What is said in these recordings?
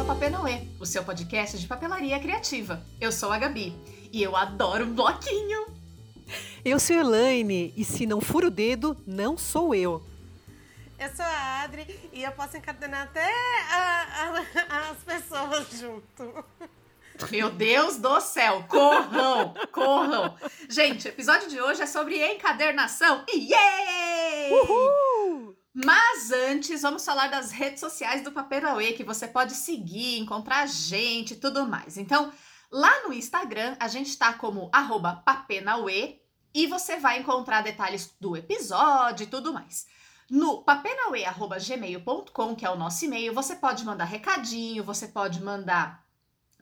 ao Papenauê, o seu podcast de papelaria criativa. Eu sou a Gabi e eu adoro um bloquinho. Eu sou Elaine e se não for o dedo, não sou eu. Eu sou a Adri e eu posso encadenar até a, a, as pessoas junto. Meu Deus do céu, corram, corram. Gente, o episódio de hoje é sobre encadernação. Yay! Uhul! Mas antes, vamos falar das redes sociais do Paperauê, que você pode seguir, encontrar a gente e tudo mais. Então, lá no Instagram, a gente tá como papenauê e você vai encontrar detalhes do episódio e tudo mais. No papenauê.gmail.com, que é o nosso e-mail, você pode mandar recadinho, você pode mandar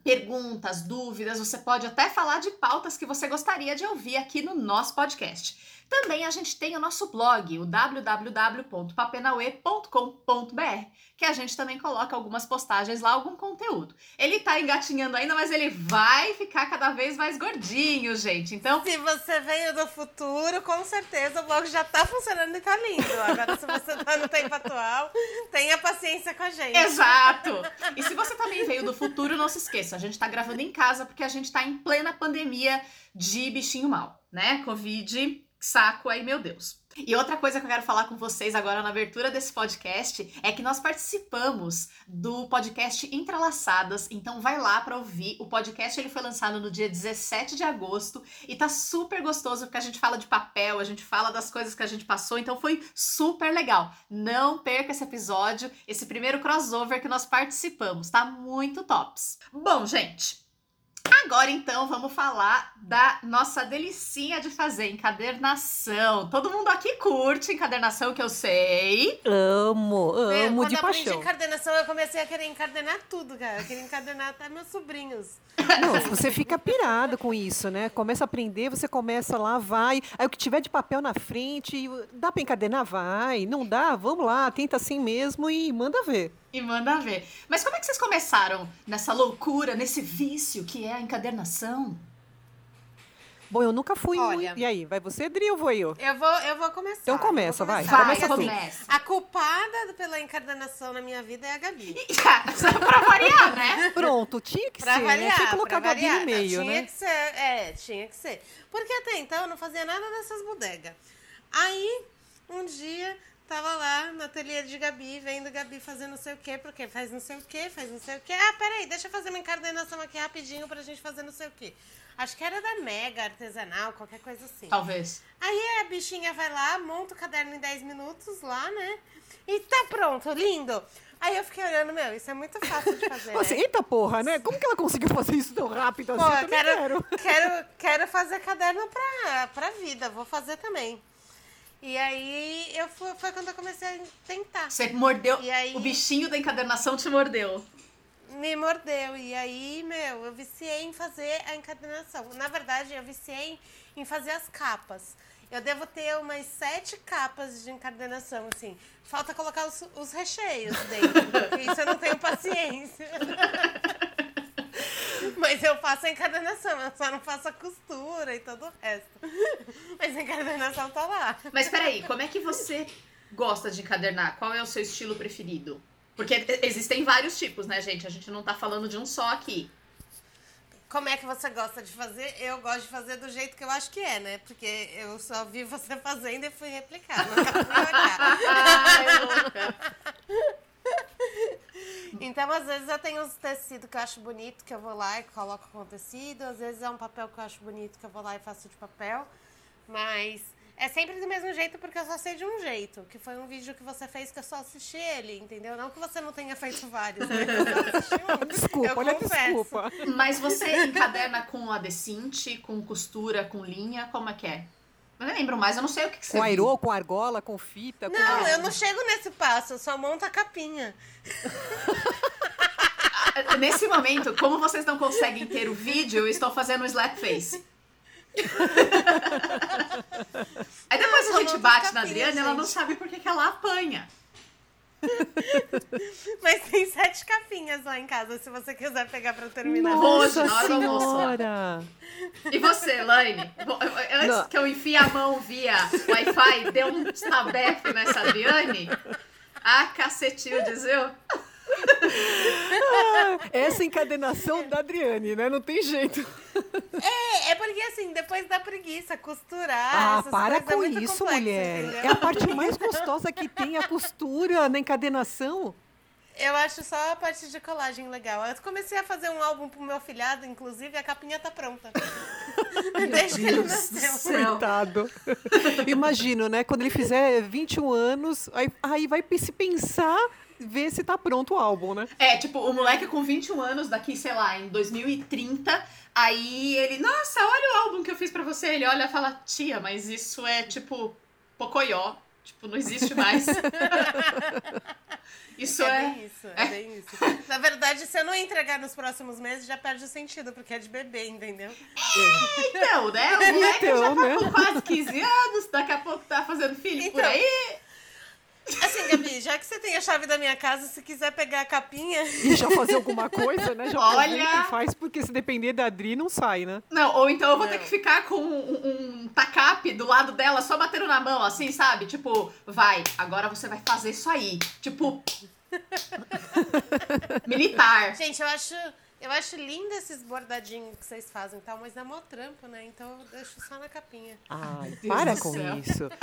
perguntas, dúvidas, você pode até falar de pautas que você gostaria de ouvir aqui no nosso podcast. Também a gente tem o nosso blog, o www.papenaue.com.br, que a gente também coloca algumas postagens lá, algum conteúdo. Ele tá engatinhando ainda, mas ele vai ficar cada vez mais gordinho, gente. Então, Se você veio do futuro, com certeza o blog já tá funcionando e tá lindo. Agora, se você tá no tempo atual, tenha paciência com a gente. Exato! E se você também veio do futuro, não se esqueça, a gente tá gravando em casa porque a gente tá em plena pandemia de bichinho mal, né? Covid, saco aí, meu Deus. E outra coisa que eu quero falar com vocês agora na abertura desse podcast é que nós participamos do podcast Entrelaçadas, então vai lá para ouvir. O podcast ele foi lançado no dia 17 de agosto e tá super gostoso porque a gente fala de papel, a gente fala das coisas que a gente passou, então foi super legal. Não perca esse episódio, esse primeiro crossover que nós participamos, tá muito tops. Bom, gente, Agora então vamos falar da nossa delicinha de fazer encadernação. Todo mundo aqui curte encadernação, que eu sei. Amo, amo quando de eu aprendi paixão. encadernação, eu comecei a querer encadernar tudo, cara. Eu queria encadernar até meus sobrinhos. Não, você fica pirado com isso, né? Começa a aprender, você começa lá, vai. Aí o que tiver de papel na frente, dá pra encadenar? Vai. Não dá? Vamos lá, tenta assim mesmo e manda ver. E manda ver. Mas como é que vocês começaram nessa loucura, nesse vício que é a encadernação? Bom, eu nunca fui Olha. E aí, vai você, Dri, ou vou eu? Eu vou, eu vou começar. Então começa, vai. começar. Começa Assim, começa. A culpada pela encadernação na minha vida é a Gabi. Só pra variar, né? Pronto, tinha que Pra ser, né? variar, Tinha que colocar a Gabi variar. no meio, tinha né? que ser, é, tinha que ser. Porque até então eu não fazia nada dessas bodegas. Aí, um dia, tava lá no ateliê de Gabi, vendo Gabi fazer não sei o quê, porque faz não sei o quê, faz não sei o quê. Ah, peraí, deixa eu fazer uma encadernação aqui rapidinho pra gente fazer não sei o quê. Acho que era da Mega Artesanal, qualquer coisa assim. Talvez. Aí a bichinha vai lá, monta o caderno em 10 minutos lá, né? E tá pronto, lindo. Aí eu fiquei olhando, meu, isso é muito fácil de fazer, Assim, né? eita porra, né? Como que ela conseguiu fazer isso tão rápido assim? Pô, eu quero, quero. quero, quero fazer caderno pra, pra vida, vou fazer também. E aí eu fui, foi quando eu comecei a tentar. Você mordeu. Aí- O bichinho da encadernação te mordeu. Me mordeu. E aí, meu, eu viciei em fazer a encadernação. Na verdade, eu viciei em fazer as capas. Eu devo ter umas sete capas de encadernação, assim. Falta colocar os, os recheios dentro, isso eu não tenho paciência. Mas eu faço a encadernação, eu só não faço a costura e todo o resto. Mas a encadernação tá lá. Mas peraí, como é que você gosta de encadernar? Qual é o seu estilo preferido? Porque existem vários tipos, né, gente? A gente não tá falando de um só aqui. Como é que você gosta de fazer? Eu gosto de fazer do jeito que eu acho que é, né? Porque eu só vi você fazendo e fui replicar. Nunca fui olhar. Ai, louca. Então, às vezes, eu tenho uns tecidos que eu acho bonito, que eu vou lá e coloco com tecido. Às vezes é um papel que eu acho bonito, que eu vou lá e faço de papel. Mas é sempre do mesmo jeito, porque eu só sei de um jeito. Que foi um vídeo que você fez que eu só assisti ele, entendeu? Não que você não tenha feito vários, né? Eu só assisti um. Desculpa, eu olha, confesso. desculpa. Mas você encaderna com adecinte, com costura, com linha, como é que é? Eu nem lembro mais, eu não sei o que, que você Com airô, com argola, com fita, Não, com... eu não chego nesse passo, eu só monto a capinha. Nesse momento, como vocês não conseguem ter o vídeo, eu estou fazendo um slap face. Aí depois a gente bate as na Adriana e ela não gente. sabe por que que ela apanha. Mas tem sete capinhas lá em casa, se você quiser pegar pra terminar. Nossa almoço. senhora! E você, Elaine? Antes Não. que eu enfie a mão via Wi-Fi, dê um tabefe nessa Adriane. Ah, cacetildes, viu? Ah, essa encadenação da Adriane, né? Não tem jeito. É, é porque assim, depois da preguiça, costurar. Ah, para é com muito isso, complexo, mulher. entendeu? É a parte mais gostosa que tem, a costura na encadenação. Eu acho só a parte de colagem legal. Eu comecei a fazer um álbum pro meu afilhado, inclusive, a capinha tá pronta. Desde que ele nasceu. Coitado. Imagino, né? Quando ele fizer 21 anos, aí, aí vai se pensar, ver se tá pronto o álbum, né? É, tipo, o moleque com 21 anos, daqui, sei lá, em 2030, aí ele, nossa, olha o álbum que eu fiz pra você. Ele olha e fala, tia, mas isso é tipo Pocoyó. Tipo, não existe mais. isso é, é. bem isso, é bem isso. Na verdade, se eu não entregar nos próximos meses, já perde o sentido, porque é de bebê, entendeu? Então, né? O moleque Então, já tá né? com quase 15 anos, daqui a pouco tá fazendo filho por Então, aí. Já que você tem a chave da minha casa, se quiser pegar a capinha. E já fazer alguma coisa, né? Já Olha! faz, porque se depender da Adri, não sai, né? Não, ou então eu vou Não. ter que ficar com um, um tacape do lado dela, só batendo na mão, assim, sabe? Tipo, vai, agora você vai fazer isso aí. Tipo. militar. Gente, eu acho, eu acho lindo esses bordadinhos que vocês fazem e tal, mas é mó trampo, né? Então eu deixo só na capinha. Ai, Deus para com céu. isso.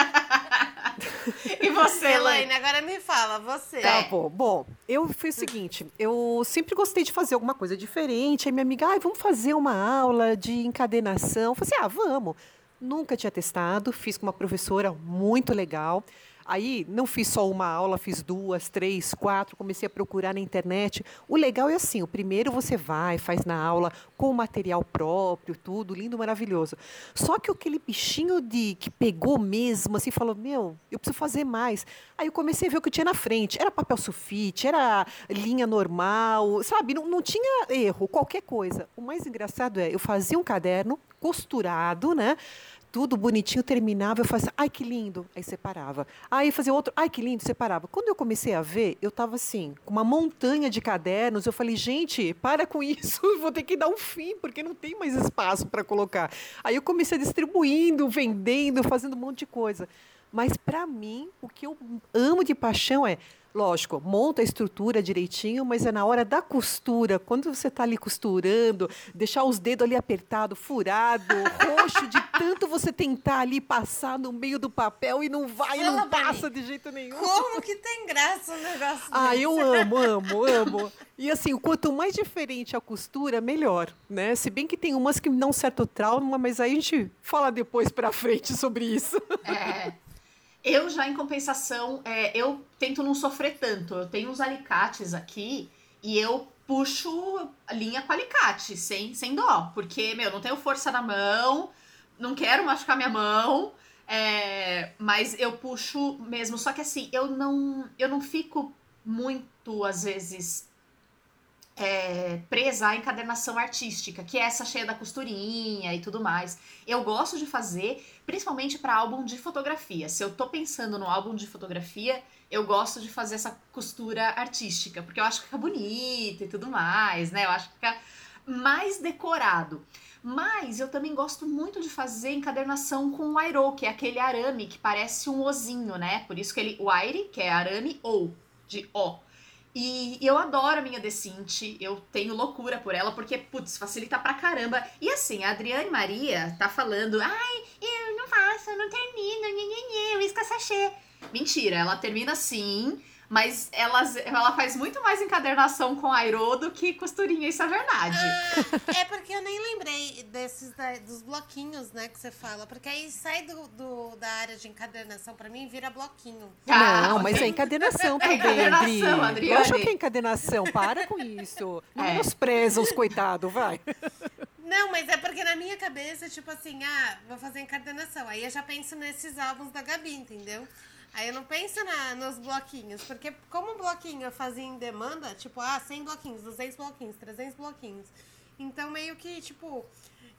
E você, Elaine, agora me fala, você. Tá bom. Bom, eu fiz o seguinte, eu sempre gostei de fazer alguma coisa diferente. Aí minha amiga, ai, vamos fazer uma aula de encadenação. Eu falei assim, ah, vamos. Nunca tinha testado, fiz com uma professora muito legal. Aí não fiz só uma aula, fiz duas, três, quatro, comecei a procurar na internet. O legal é assim, o primeiro você vai, faz na aula com material próprio, tudo lindo, maravilhoso. Só que aquele bichinho de que pegou mesmo, assim, falou, meu, eu preciso fazer mais. Aí eu comecei a ver o que tinha na frente. Era papel sulfite, era linha normal, sabe? Não, não tinha erro, qualquer coisa. O mais engraçado é, eu fazia um caderno costurado, né? Tudo bonitinho, terminava, eu fazia, ai que lindo, aí separava. Aí fazia outro, ai que lindo, separava. Quando eu comecei a ver, eu estava assim, com uma montanha de cadernos, eu falei, gente, para com isso, vou ter que dar um fim, porque não tem mais espaço para colocar. Aí eu comecei distribuindo, vendendo, fazendo um monte de coisa. Mas para mim, o que eu amo de paixão é Lógico, monta a estrutura direitinho, mas é na hora da costura, quando você está ali costurando, deixar os dedos ali apertado, furado, roxo, de tanto você tentar ali passar no meio do papel e não vai, não passa de jeito nenhum. Como que tem graça um negócio Ah, desse? eu amo, amo, amo. E assim, quanto mais diferente a costura, melhor, né? Se bem que tem umas que me dão certo trauma, mas aí a gente fala depois pra frente sobre isso. É. Eu já, em compensação, é, eu tento não sofrer tanto. Eu tenho uns alicates aqui e eu puxo linha com alicate, sem, sem dó. Porque, meu, não tenho força na mão, não quero machucar minha mão. é, mas eu puxo mesmo. Só que assim, eu não, eu não fico muito, às vezes, é, presa à encadernação artística, que é essa cheia da costurinha e tudo mais. Eu gosto de fazer, principalmente para álbum de fotografia. Se eu tô pensando no álbum de fotografia, eu gosto de fazer essa costura artística, porque eu acho que fica bonito e tudo mais, né? Eu acho que fica mais decorado. Mas eu também gosto muito de fazer encadernação com o airo, que é aquele arame que parece um ozinho, né? Por isso que ele, o que é arame ou, de ó. E eu adoro a minha Decinte, eu tenho loucura por ela, porque, putz, facilita pra caramba. E assim, a Adriane Maria tá falando, ai, eu não faço, eu não termino, nhenhenhê, eu isca sachê. Mentira, ela termina sim, mas ela, ela faz muito mais encadernação com airo do que costurinha, isso é verdade. É porque eu nem lembrei desses da- dos bloquinhos, né, que você fala. Porque aí sai do, do- da área de encadernação pra mim e vira bloquinho. Ah, não, mas é encadenação É também, encadernação, Adri. Adriane. Eu acho que é encadenação, para com isso. Não É. menospreza os coitados, vai. Não, mas é porque na minha cabeça, tipo assim, ah, vou fazer encadernação. Aí eu já penso nesses álbuns da Gabi, entendeu? Aí eu não penso na, nos bloquinhos, porque como o bloquinho eu fazia em demanda, tipo, ah, 100 bloquinhos, 200 bloquinhos, 300 bloquinhos. Então meio que, tipo,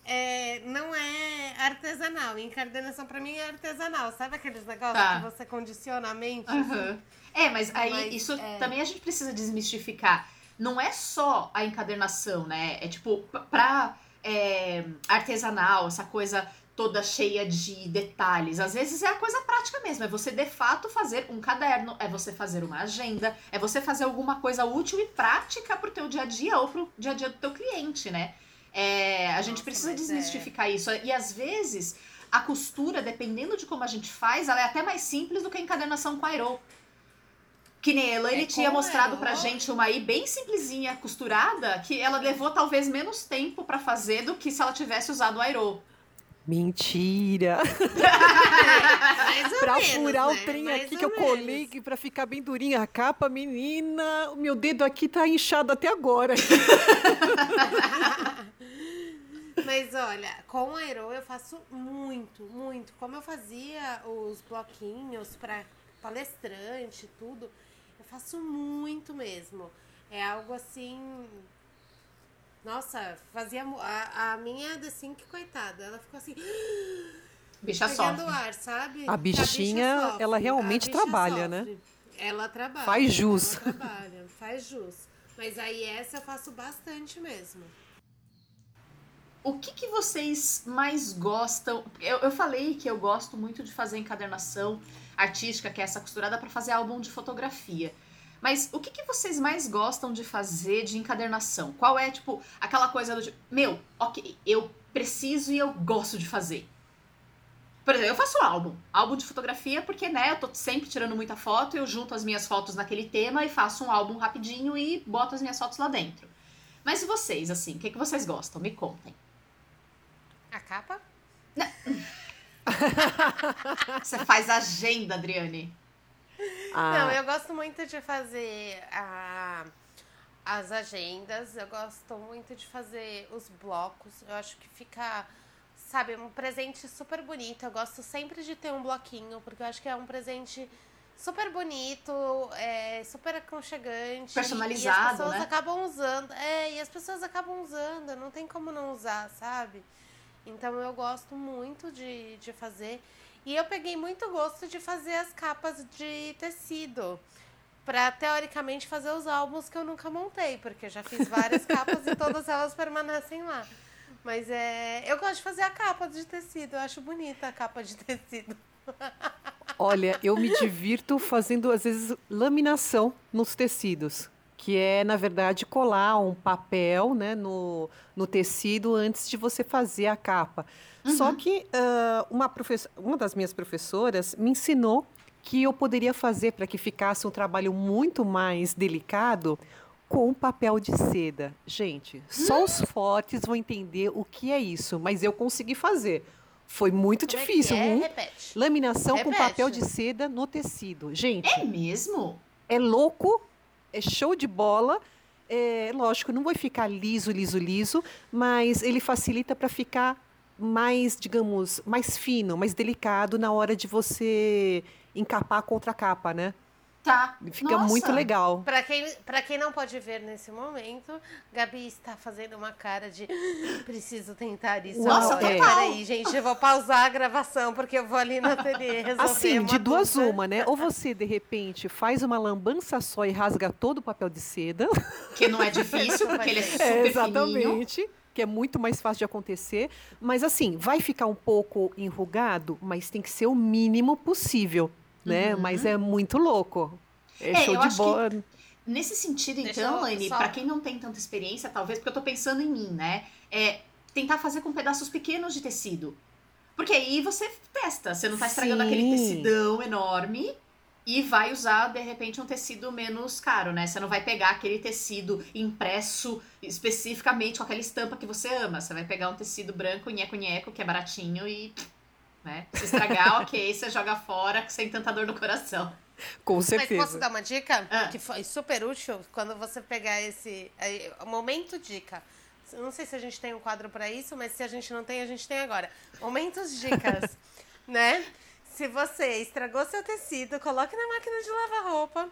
é, não é artesanal. Encadernação pra mim é artesanal. Sabe aqueles negócios Tá. que você condiciona a mente? Aham. É, mas aí Mas, isso é. também a gente precisa desmistificar. Não é só a encadernação, né? É tipo, pra é, artesanal, essa coisa toda cheia de detalhes. Às vezes é a coisa prática mesmo, é você de fato fazer um caderno, é você fazer uma agenda, é você fazer alguma coisa útil e prática pro teu dia a dia ou pro dia a dia do teu cliente, né? É, a gente Nossa, precisa é. desmistificar isso. E às vezes a costura, dependendo de como a gente faz, ela é até mais simples do que a encadernação com a Aero. Que nem a Elaine É, tinha mostrado Aero. pra gente uma aí bem simplesinha costurada, que ela levou talvez menos tempo pra fazer do que se ela tivesse usado o Aero. Mentira! Pra menos, furar né? o trem Mais aqui que eu colei, menos. pra ficar bem durinha a capa, menina, o meu dedo aqui tá inchado até agora. Mas olha, com a Aero eu faço muito, muito. Como eu fazia os bloquinhos pra palestrante e tudo, eu faço muito mesmo. É algo assim. Nossa, fazia. A, a minha The Sync, coitada, ela ficou assim. Bicha pegando sofre. ar, sabe? A bicha bichinha, sofre, ela a realmente bicha trabalha, né? sofre. Ela trabalha. Faz jus. Ela trabalha, faz jus. Mas aí essa eu faço bastante mesmo. O que, que vocês mais gostam? Eu, eu falei que eu gosto muito de fazer encadernação artística, que é essa costurada, pra fazer álbum de fotografia. Mas o que, que vocês mais gostam de fazer de encadernação? Qual é, tipo, aquela coisa do tipo, meu, ok, eu preciso e eu gosto de fazer. Por exemplo, eu faço álbum, álbum de fotografia, porque, né, eu tô sempre tirando muita foto, eu junto as minhas fotos naquele tema e faço um álbum rapidinho e boto as minhas fotos lá dentro. Mas e vocês, assim, o que, que vocês gostam? Me contem. A capa? Você faz agenda, Adriane. Ah, Não, eu gosto muito de fazer a, as agendas, eu gosto muito de fazer os blocos. Eu acho que fica, sabe, um presente super bonito. Eu gosto sempre de ter um bloquinho, porque eu acho que é um presente super bonito, é super aconchegante. Personalizado, E as pessoas né? acabam usando. É, e as pessoas acabam usando, não tem como não usar, sabe? Então eu gosto muito de, de fazer. E eu peguei muito gosto de fazer as capas de tecido. Pra, teoricamente, fazer os álbuns que eu nunca montei, porque eu já fiz várias capas e todas elas permanecem lá. Mas é. Eu gosto de fazer a capa de tecido, eu acho bonita a capa de tecido. Olha, eu me divirto fazendo, às vezes, laminação nos tecidos, que é, na verdade, colar um papel né, no, no tecido antes de você fazer a capa. Só que ah, uma, uma das minhas professoras me ensinou que eu poderia fazer para que ficasse um trabalho muito mais delicado com papel de seda. Gente, só os fortes vão entender o que é isso, mas eu consegui fazer. Foi muito Como é difícil. é? um- Repete. Laminação com Repete. papel de seda no tecido. Gente, É mesmo? é louco, é show de bola. É, lógico, não vai ficar liso, liso, liso, mas ele facilita para ficar mais, digamos, mais fino, mais delicado na hora de você encapar contra a capa, né? Tá. Fica Nossa. muito legal. Pra quem, pra quem não pode ver nesse momento, Gabi está fazendo uma cara de preciso tentar isso Nossa, agora. total. Peraí, gente, eu vou pausar a gravação porque eu vou ali no ateliê resolver Assim, de duas dúvida. uma, né? Ou você, de repente, faz uma lambança só e rasga todo o papel de seda. Que não é difícil, porque ele é super É, fininho. Exatamente. Que é muito mais fácil de acontecer. Mas assim, vai ficar um pouco enrugado, mas tem que ser o mínimo possível, né? Uhum. Mas é muito louco. É, É, show eu de acho bola. Nesse sentido, Deixa então, eu Laine, só- pra quem não tem tanta experiência, talvez, porque eu tô pensando em mim, né? É tentar fazer com pedaços pequenos de tecido. Porque aí você testa, você não tá estragando Sim. aquele tecidão enorme e vai usar, de repente, um tecido menos caro, né? Você não vai pegar aquele tecido impresso especificamente com aquela estampa que você ama. Você vai pegar um tecido branco, nheco-nheco, que é baratinho e. Né? Se estragar, ok, você joga fora sem tanta dor no coração. Com Mas certeza. posso dar uma dica? Ah. Que foi super útil quando você pegar esse. Momento dica. Não sei se a gente tem um quadro pra isso, mas se a gente não tem, a gente tem agora. Momentos dicas, né? Se você estragou seu tecido, coloque na máquina de lavar roupa.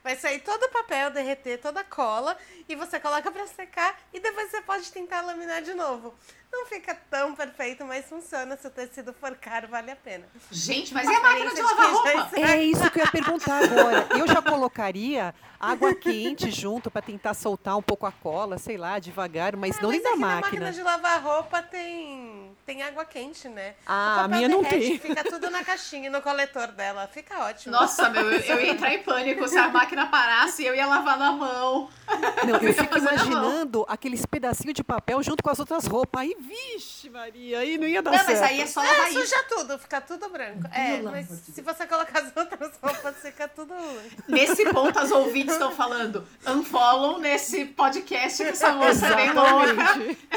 Vai sair todo o papel, derreter toda a cola e você coloca pra secar e depois você pode tentar laminar de novo. Não fica tão perfeito, mas funciona. Se o tecido for caro, vale a pena. Gente, mas e a máquina de lavar roupa? É isso que eu ia perguntar agora. Eu já colocaria água quente junto para tentar soltar um pouco a cola, sei lá, devagar, mas Ah, não mas dentro da aqui na máquina. máquina de lavar roupa tem, tem água quente, né? Ah, a minha não derrete, tem. Fica tudo na caixinha e no coletor dela. Fica ótimo. Nossa, meu, eu, eu ia entrar em pânico se a máquina parasse e eu ia lavar na mão. Não, eu ia fico imaginando aqueles pedacinhos de papel junto com as outras roupas. Aí, vixe, Maria, aí não ia dar Não, certo. mas aí é só lavar É, isso. suja tudo, fica tudo branco. É, mas se você colocar as outras roupas, fica tudo. Nesse ponto, as ouvintes estão falando unfollow nesse podcast que essa moça é bem louca. Exatamente.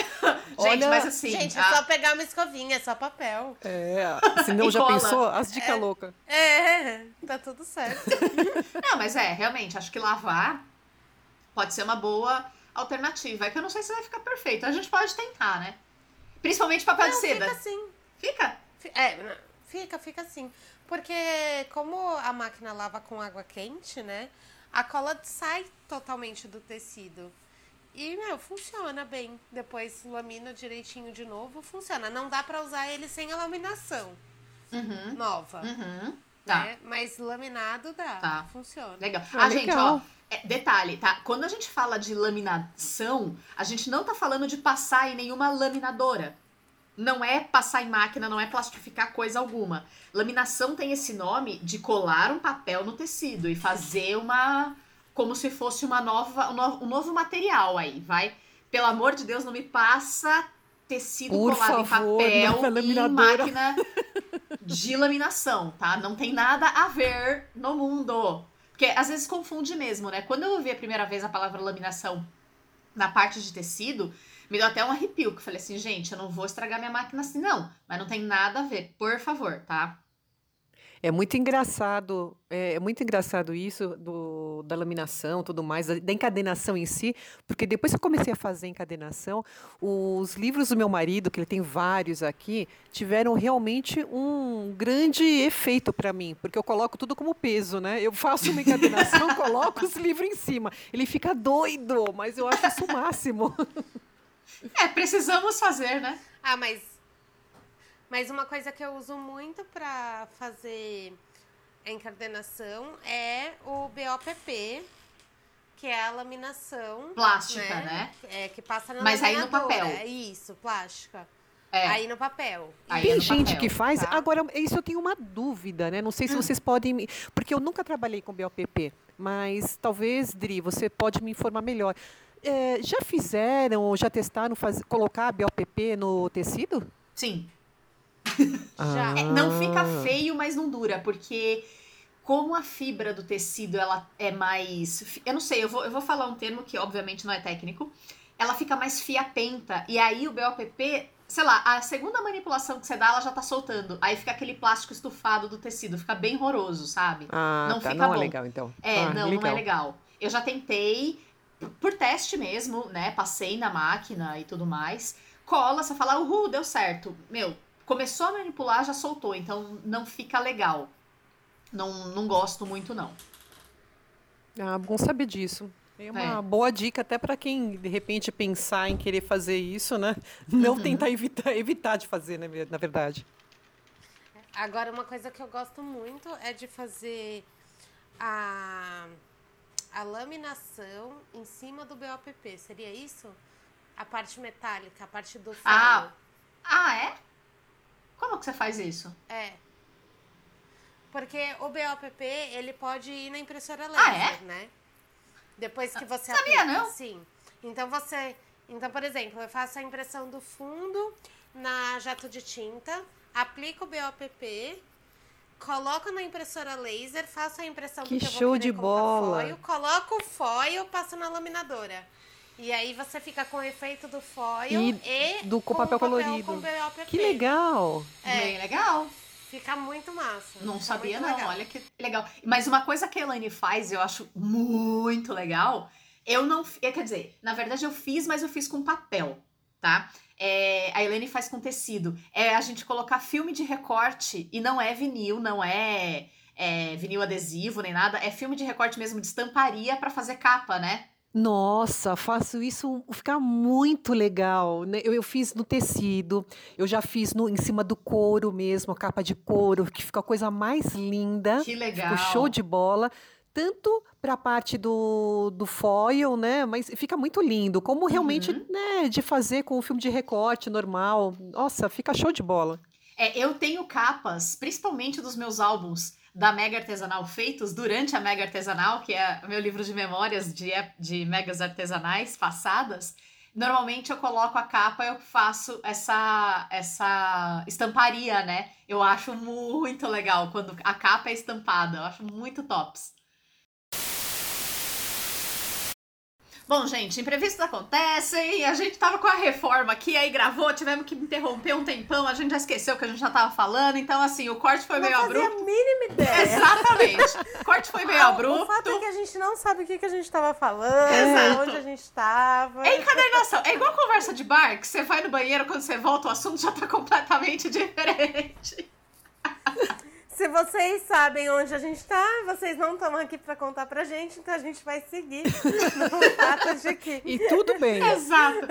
Gente, Olha- mas assim, Gente, é a- só pegar uma escovinha, é só papel. É, senão já cola. pensou? As dicas loucas. É, tá tudo certo. Não, mas é, realmente, acho que lavar pode ser uma boa alternativa. É que eu não sei se vai ficar perfeito. A gente pode tentar, né? Principalmente papel de Não, seda. fica assim. Fica? Fi- É, fica, fica assim. Porque como a máquina lava com água quente, né? A cola sai totalmente do tecido. E, meu, funciona bem. Depois lamina direitinho de novo, funciona. Não dá pra usar ele sem a laminação Uhum. nova. Uhum. Tá. né? Mas laminado dá. Tá. Funciona. Legal. Ah, Ah, gente, legal. ó. é, detalhe, tá? Quando a gente fala de laminação, a gente não tá falando de passar em nenhuma laminadora. Não é passar em máquina, não é plastificar coisa alguma. Laminação tem esse nome de colar um papel no tecido e fazer uma. como se fosse uma nova, um novo, um novo material aí, vai? Pelo amor de Deus, não me passa tecido Por colado favor, em não é papel em máquina de laminação, tá? Não tem nada a ver no mundo. Porque às vezes confunde mesmo, né? Quando eu ouvi a primeira vez a palavra laminação na parte de tecido, me deu até um arrepio, que eu falei assim, gente, eu não vou estragar minha máquina assim, não. Mas não tem nada a ver, por favor, tá? É muito engraçado, é, é muito engraçado isso do, da laminação, tudo mais, da, da encadenação em si, porque depois que eu comecei a fazer encadenação, os livros do meu marido, que ele tem vários aqui, tiveram realmente um grande efeito para mim, porque eu coloco tudo como peso, né? Eu faço uma encadenação, coloco os livros em cima. Ele fica doido, mas eu acho isso o máximo. É, precisamos fazer, né? Ah, mas. Mas uma coisa que eu uso muito pra fazer a encadernação é o BOPP, que é a laminação. Plástica, né? É, que passa na Mas aí no papel. É isso, plástica. É. Aí no papel. Aí Tem é no gente papel, que faz. tá? Agora, isso eu tenho uma dúvida, né? Não sei se vocês podem. me- Porque eu nunca trabalhei com BOPP, mas talvez, Dri, você pode me informar melhor. É, já fizeram ou já testaram faz... colocar BOPP no tecido? Sim. Já. É, não fica Ah. feio, mas não dura, porque como a fibra do tecido ela é mais. Eu não sei, eu vou, eu vou falar um termo que obviamente não é técnico. Ela fica mais fiapenta. E aí o BOPP, sei lá, a segunda manipulação que você dá, ela já tá soltando. Aí fica aquele plástico estufado do tecido. Fica bem horroroso, sabe? Ah, Não tá. fica Não é bom. legal, então. É, Ah, não, não é legal. Eu já tentei, por teste mesmo, né? Passei na máquina e tudo mais. Cola, você fala, uhul, deu certo. Meu, começou a manipular, já soltou, então não fica legal. Não, não gosto muito, não. Ah, bom saber disso. É uma É. boa dica até para quem de repente pensar em querer fazer isso, né? Não Uhum. tentar evitar, evitar de fazer, né, na verdade. Agora, uma coisa que eu gosto muito é de fazer a, a laminação em cima do BOPP. Seria isso? A parte metálica, a parte do foil. Ah, Ah, é? Como que você faz isso? É. Porque o BOPP, ele pode ir na impressora Ah, laser, é? né? Depois que você Sabia, aplica. não? Sim. Então você... Então, por exemplo, eu faço a impressão do fundo na jato de tinta, aplico o BOPP, coloco na impressora laser, faço a impressão Que porque eu vou show de bola. Foil, coloco o foil, passo na laminadora. E aí você fica com o efeito do foil E e, do- com papel colorido. com BOPP. Que legal! É. Bem legal. Fica muito massa. Não Fica sabia, não. legal. Olha que legal. Mas uma coisa que a Elaine faz, eu acho muito legal. Eu não. Quer dizer, na verdade eu fiz, mas eu fiz com papel, tá? É, a Elaine faz com tecido. É a gente colocar filme de recorte e não é vinil, não é, é vinil adesivo nem nada. É filme de recorte mesmo de estamparia pra fazer capa, né? Nossa, faço isso ficar muito legal, né? Eu, eu fiz no tecido, eu já fiz no, em cima do couro mesmo, a capa de couro, que fica a coisa mais linda. Que legal. Show de bola. Tanto para a parte do, do foil, né? Mas fica muito lindo. Como realmente, Uhum. né, de fazer com o filme de recorte normal. Nossa, fica show de bola. É, eu tenho capas, principalmente dos meus álbuns da Mega Artesanal feitos durante a Mega Artesanal, que é meu livro de memórias de, de megas artesanais passadas. Normalmente eu coloco a capa, eu faço essa essa estamparia, né? Eu acho muito legal quando a capa é estampada, eu acho muito tops. Bom, gente, imprevistos acontecem. A gente tava com a reforma aqui, aí gravou, tivemos que interromper um tempão, a gente já esqueceu que a gente já tava falando. Então, assim, o corte foi Não meio fazia abrupto. a mínima ideia. Exatamente. O corte foi meio Ah, abrupto. O fato é que a gente não sabe o que, que a gente tava falando, Exato. onde a gente tava. É encadernação. É igual conversa de bar, que você vai no banheiro, quando você volta, o assunto já tá completamente diferente. Se vocês sabem onde a gente tá, vocês não estão aqui pra contar pra gente, então a gente vai seguir no fato de que. E tudo bem. Exato.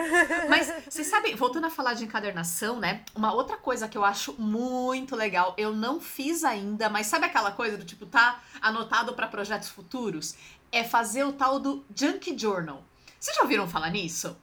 Mas vocês sabem, voltando a falar de encadernação, né? Uma outra coisa que eu acho muito legal, eu não fiz ainda, mas sabe aquela coisa do tipo, tá anotado pra projetos futuros? É fazer o tal do Junk Journal. Vocês já ouviram falar nisso?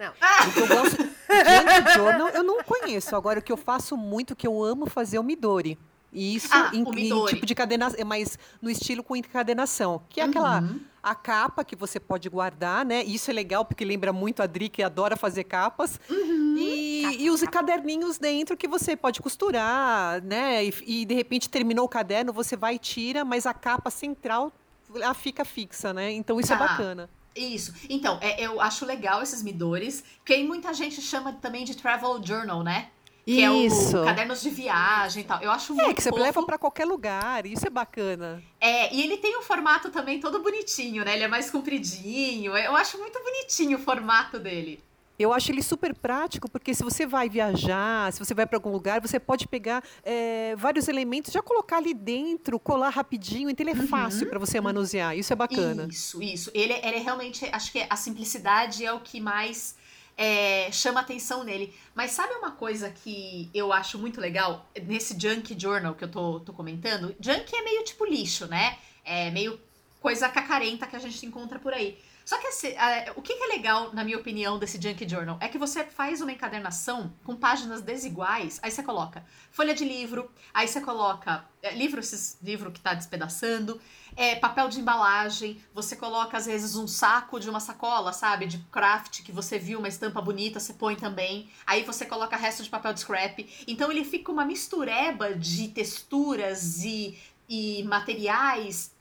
Não. O que eu gosto de Journal, eu não conheço. Agora, o que eu faço muito, que eu amo fazer é o Midori. E isso Ah, em, em tipo de cadenação, mas no estilo com encadenação. Que é aquela Uhum. a capa que você pode guardar, né? Isso é legal porque lembra muito a Dri, que adora fazer capas. Uhum. E, e os caderninhos dentro que você pode costurar, né? E, e, de repente terminou o caderno, você vai e tira, mas a capa central ela fica fixa, né? Então isso é Tá. bacana. Isso. Então, é, eu acho legal esses midores, porque aí muita gente chama também de travel journal, né? Que Isso. é o cadernos de viagem e tal. Eu acho É, muito que você fofo. leva pra qualquer lugar, isso é bacana. É, e ele tem um formato também todo bonitinho, né? Ele é mais compridinho. Eu acho muito bonitinho o formato dele. Eu acho ele super prático, porque se você vai viajar, se você vai para algum lugar, você pode pegar é, vários elementos, já colocar ali dentro, colar rapidinho, então ele é fácil para você manusear. Isso é bacana. Isso, isso. Ele, ele é realmente, acho que a simplicidade é o que mais é, chama atenção nele. Mas sabe uma coisa que eu acho muito legal nesse Junk Journal que eu tô, tô comentando? Junk é meio tipo lixo, né? É meio coisa cacarenta que a gente encontra por aí. Só que esse, é, o que, que é legal, na minha opinião, desse Junk Journal é que você faz uma encadernação com páginas desiguais, aí você coloca folha de livro, aí você coloca é, livro, esses livro que tá despedaçando, é, papel de embalagem, você coloca às vezes um saco de uma sacola, sabe, de craft que você viu uma estampa bonita, você põe também. Aí você coloca resto de papel de scrap. Então ele fica uma mistureba de texturas e, e materiais.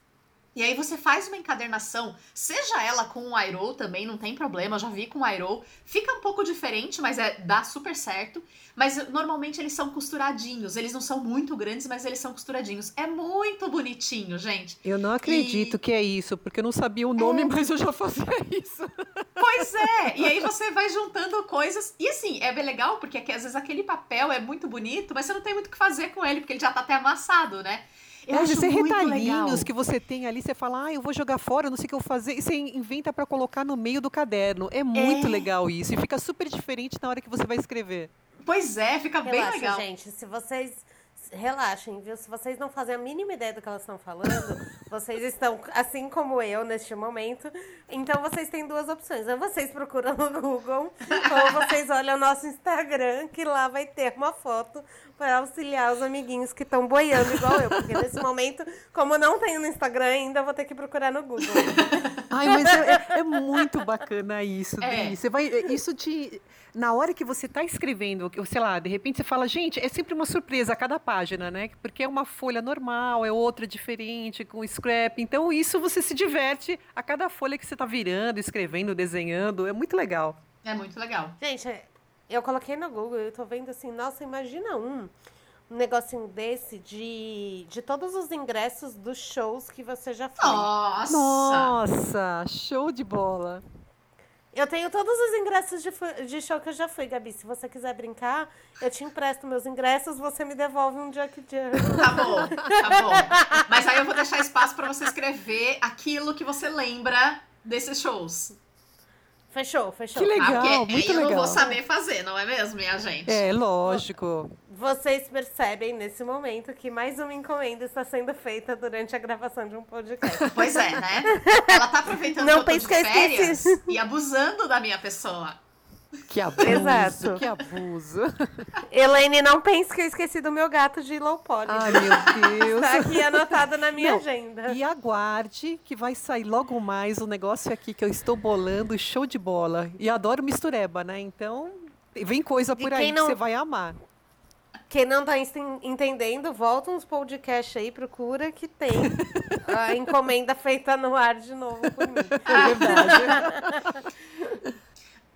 E aí você faz uma encadernação, seja ela com o Airo também, não tem problema, eu já vi com o Airo. Fica um pouco diferente, mas é, dá super certo. Mas normalmente eles são costuradinhos, eles não são muito grandes, mas eles são costuradinhos. É muito bonitinho, gente. Eu não acredito que é isso, porque eu não sabia o nome, mas eu já fazia isso. Pois é, e aí você vai juntando coisas. E assim, é bem legal, porque às vezes aquele papel é muito bonito, mas você não tem muito o que fazer com ele, porque ele já tá até amassado, né? Eu É, acho esses muito retalhinhos legal. que você tem ali, você fala, ah, eu vou jogar fora, eu não sei o que eu vou fazer. E você inventa para colocar no meio do caderno. É muito É. legal isso. E fica super diferente na hora que você vai escrever. Pois é, fica bem Relaxa, legal. gente. Se vocês. Relaxem, viu? Se vocês não fazem a mínima ideia do que elas estão falando, vocês estão, assim como eu, neste momento. Então vocês têm duas opções. Ou vocês procuram no Google, ou vocês olham o nosso Instagram, que lá vai ter uma foto para auxiliar os amiguinhos que estão boiando igual eu. Porque nesse momento, como não tenho no Instagram ainda, eu vou ter que procurar no Google. Ai, mas é, é- é muito bacana isso, É. Você vai, isso te. Na hora que você está escrevendo, que, sei lá, de repente você fala, gente, é sempre uma surpresa a cada página, né? Porque é uma folha normal, é outra diferente, com scrap. Então, isso você se diverte a cada folha que você está virando, escrevendo, desenhando. É muito legal. É muito legal. Gente, eu coloquei no Google e eu tô vendo assim, nossa, imagina um, um negocinho desse de, de todos os ingressos dos shows que você já foi. Nossa! Nossa, show de bola. Eu tenho todos os ingressos de, de show que eu já fui, Gabi. Se você quiser brincar, eu te empresto meus ingressos, você me devolve um Jack Journal. Tá bom, tá bom. Mas aí eu vou deixar espaço pra você escrever aquilo que você lembra desses shows. Fechou, fechou. Que legal, Ah, porque muito eu não legal. vou saber fazer, não é mesmo, minha gente? É, lógico. Vocês percebem nesse momento que mais uma encomenda está sendo feita durante a gravação de um podcast. Pois é, né? Ela tá aproveitando Não que eu tô pense de que eu férias e abusando da minha pessoa. Que abuso, Exato. que abuso. Elaine, não pense que eu esqueci do meu gato de low poly. Ai, meu Deus. Tá aqui anotado na minha Não, agenda. E aguarde que vai sair logo mais um negócio aqui que eu estou bolando, show de bola. E adoro mistureba, né? Então, vem coisa por aí quem que não- você vai amar. Quem não tá enten- entendendo, volta uns podcasts aí, procura que tem a encomenda feita no ar de novo por mim. É verdade.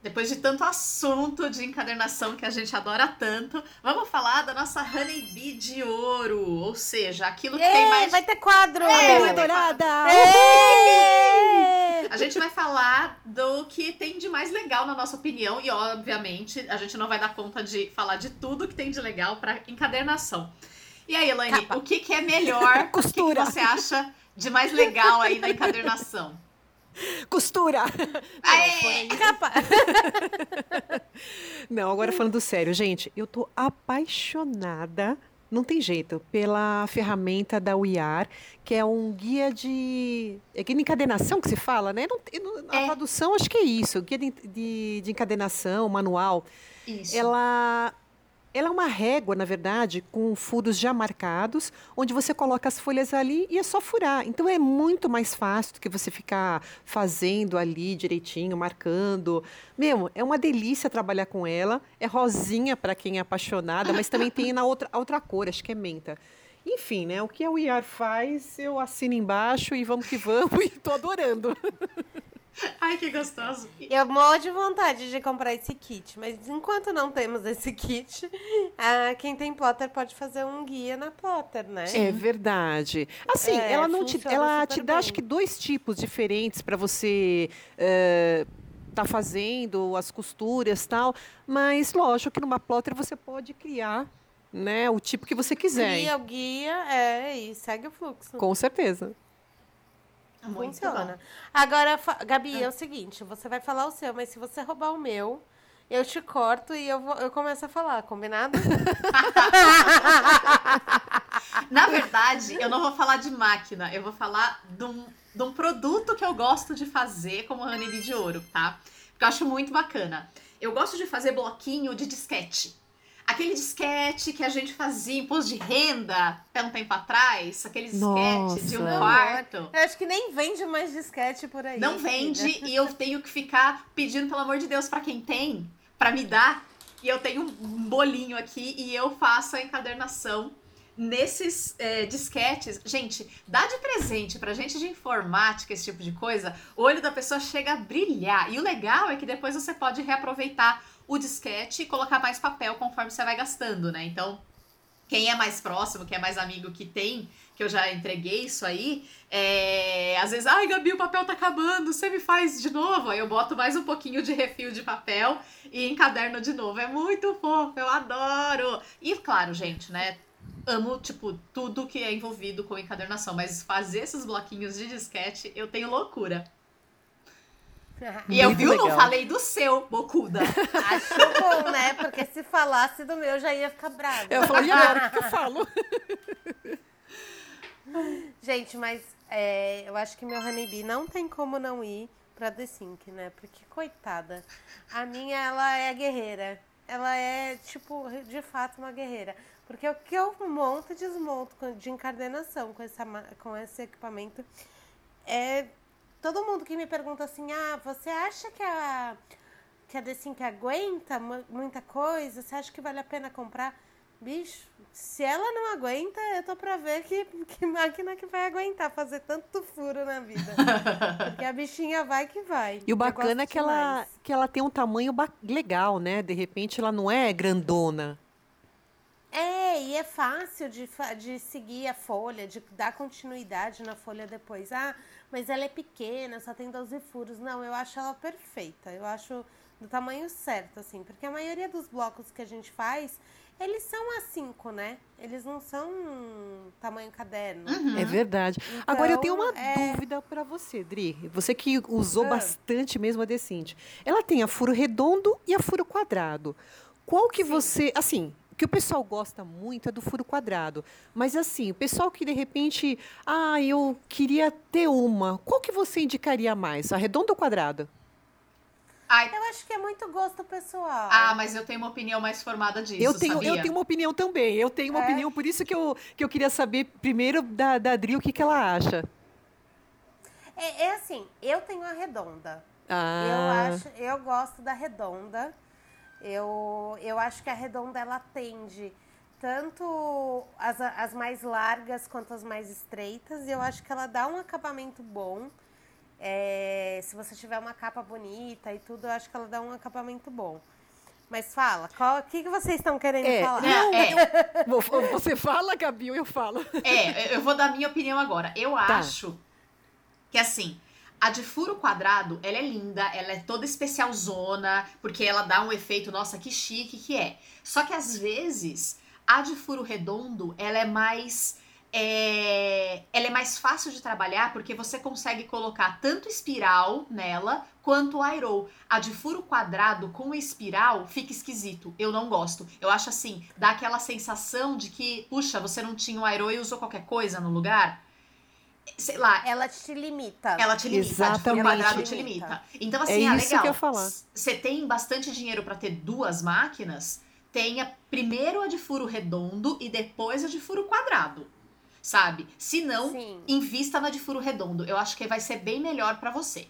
Depois de tanto assunto de encadernação que a gente adora tanto, vamos falar da nossa Honey Bee de ouro. Ou seja, aquilo que tem Ei, mais. vai ter quadro! É, vai dourada! A gente vai falar do que tem de mais legal, na nossa opinião, e obviamente a gente não vai dar conta de falar de tudo que tem de legal para encadernação. E aí, Elaine, Capa. o que, que é melhor? Costura. O que, que você acha de mais legal aí na encadernação? Costura! Aê! Capa. Não, agora falando sério, gente, eu tô apaixonada, não tem jeito, pela ferramenta da UIAR, que é um guia de. É guia de encadenação que se fala, né? Não, não- a É. tradução acho que é isso, guia de, de, de encadenação, manual. Isso. Ela, ela é uma régua, na verdade, com furos já marcados, onde você coloca as folhas ali e é só furar. Então é muito mais fácil do que você ficar fazendo ali direitinho, marcando. Meu, é uma delícia trabalhar com ela. É rosinha para quem é apaixonada, mas também tem na outra, outra cor, acho que é menta. Enfim, né? O que a UIAR faz, eu assino embaixo e vamos que vamos e tô adorando. Ai, que gostoso. Eu morro de vontade de comprar esse kit, mas enquanto não temos esse kit, ah, quem tem plotter pode fazer um guia na plotter, né? É verdade. Assim, É, ela não te, ela te dá acho que dois tipos diferentes para você eh, tá fazendo as costuras tal, mas lógico que numa plotter você pode criar, né, o tipo que você quiser. Cria o guia, é, e segue o fluxo. Com certeza. Muito Funciona. bom. Agora, Gabi, é o seguinte, você vai falar o seu, mas se você roubar o meu, eu te corto e eu, vou, eu começo a falar, combinado? Na verdade, eu não vou falar de máquina, eu vou falar de um, de um produto que eu gosto de fazer como Honeybee de ouro, tá? Porque eu acho muito bacana. Eu gosto de fazer bloquinho de disquete. Aquele disquete que a gente fazia em imposto de renda até um tempo atrás, aquele disquete de um Nossa. quarto. Eu acho que nem vende mais disquete por aí. Não filha. vende e eu tenho que ficar pedindo, pelo amor de Deus, pra quem tem, pra me dar. E eu tenho um bolinho aqui e eu faço a encadernação nesses é, disquetes. Gente, dá de presente pra gente de informática, esse tipo de coisa, o olho da pessoa chega a brilhar. E o legal é que depois você pode reaproveitar o disquete e colocar mais papel conforme você vai gastando, né? Então, quem é mais próximo, quem é mais amigo que tem, que eu já entreguei isso aí, é, às vezes, ai, Gabi, o papel tá acabando, você me faz de novo? Aí eu boto mais um pouquinho de refil de papel e encaderno de novo. É muito fofo, eu adoro! E claro, gente, né? Amo, tipo, tudo que é envolvido com encadernação, mas fazer esses bloquinhos de disquete, eu tenho loucura. E eu viu, não falei do seu, bocuda. Acho bom, né? Porque se falasse do meu, já ia ficar brava. Eu falei, e agora o que que eu falo? Gente, mas é, eu acho que meu Honeybee não tem como não ir pra The Sync, né? Porque, coitada, a minha, ela é guerreira. Ela é, tipo, de fato uma guerreira. Porque o que eu monto e desmonto de encadernação com, essa, com esse equipamento é... Todo mundo que me pergunta assim, ah, você acha que a, que a The Sync aguenta mu- muita coisa? Você acha que vale a pena comprar? Bicho, se ela não aguenta, eu tô pra ver que, que máquina que vai aguentar fazer tanto furo na vida. Porque a bichinha vai que vai. E o bacana é que ela, que ela tem um tamanho legal, né? De repente ela não é grandona. É, e é fácil de, de seguir a folha, de dar continuidade na folha depois. Ah, mas ela é pequena, só tem 12 furos. Não, eu acho ela perfeita. Eu acho do tamanho certo, assim. Porque a maioria dos blocos que a gente faz, eles são A5, né? Eles não são tamanho caderno. Uhum. É verdade. Então, Agora eu tenho uma é- dúvida para você, Dri. Você que usou Ah. bastante mesmo a Decinte. Ela tem a furo redondo e a furo quadrado. Qual que Sim. você, assim, o que o pessoal gosta muito é do furo quadrado. Mas assim, o pessoal que de repente, ah, eu queria ter uma. Qual que você indicaria mais, a redonda ou quadrada? Ai, Eu acho que é muito gosto pessoal. ah, mas eu tenho uma opinião mais formada disso, eu tenho, sabia? eu tenho uma opinião também. Eu tenho uma É? opinião, por isso que eu, que eu queria saber primeiro da, da Dri o que, que ela acha. É, é assim, eu tenho a redonda. Eu Ah, acho, eu gosto da redonda. Eu, eu acho que a redonda ela atende tanto as, as mais largas quanto as mais estreitas. E eu acho que ela dá um acabamento bom. É, se você tiver uma capa bonita e tudo, eu acho que ela dá um acabamento bom. Mas fala, qual- o que, que vocês estão querendo É, falar? Não, é, Vo- Você fala, Gabi, ou eu falo? É, eu vou dar minha opinião agora. Eu Tá. acho que assim, a de furo quadrado, ela é linda, ela é toda especialzona, porque ela dá um efeito, nossa, que chique que é. Só que às vezes, a de furo redondo, ela é mais é, ela é mais fácil de trabalhar porque você consegue colocar tanto espiral nela quanto airou. A de furo quadrado com espiral fica esquisito. Eu não gosto. Eu acho assim, dá aquela sensação de que, puxa, você não tinha um airou e usou qualquer coisa no lugar. Sei lá, Ela te limita. ela te limita, a de furo Exatamente. quadrado te Limita. limita. Então, assim, É ah, isso que legal. eu ia falar. Você tem bastante dinheiro pra ter duas máquinas, tenha primeiro a de furo redondo e depois a de furo quadrado. Sabe? Se não, Sim. invista na de furo redondo. Eu acho que vai ser bem melhor pra você.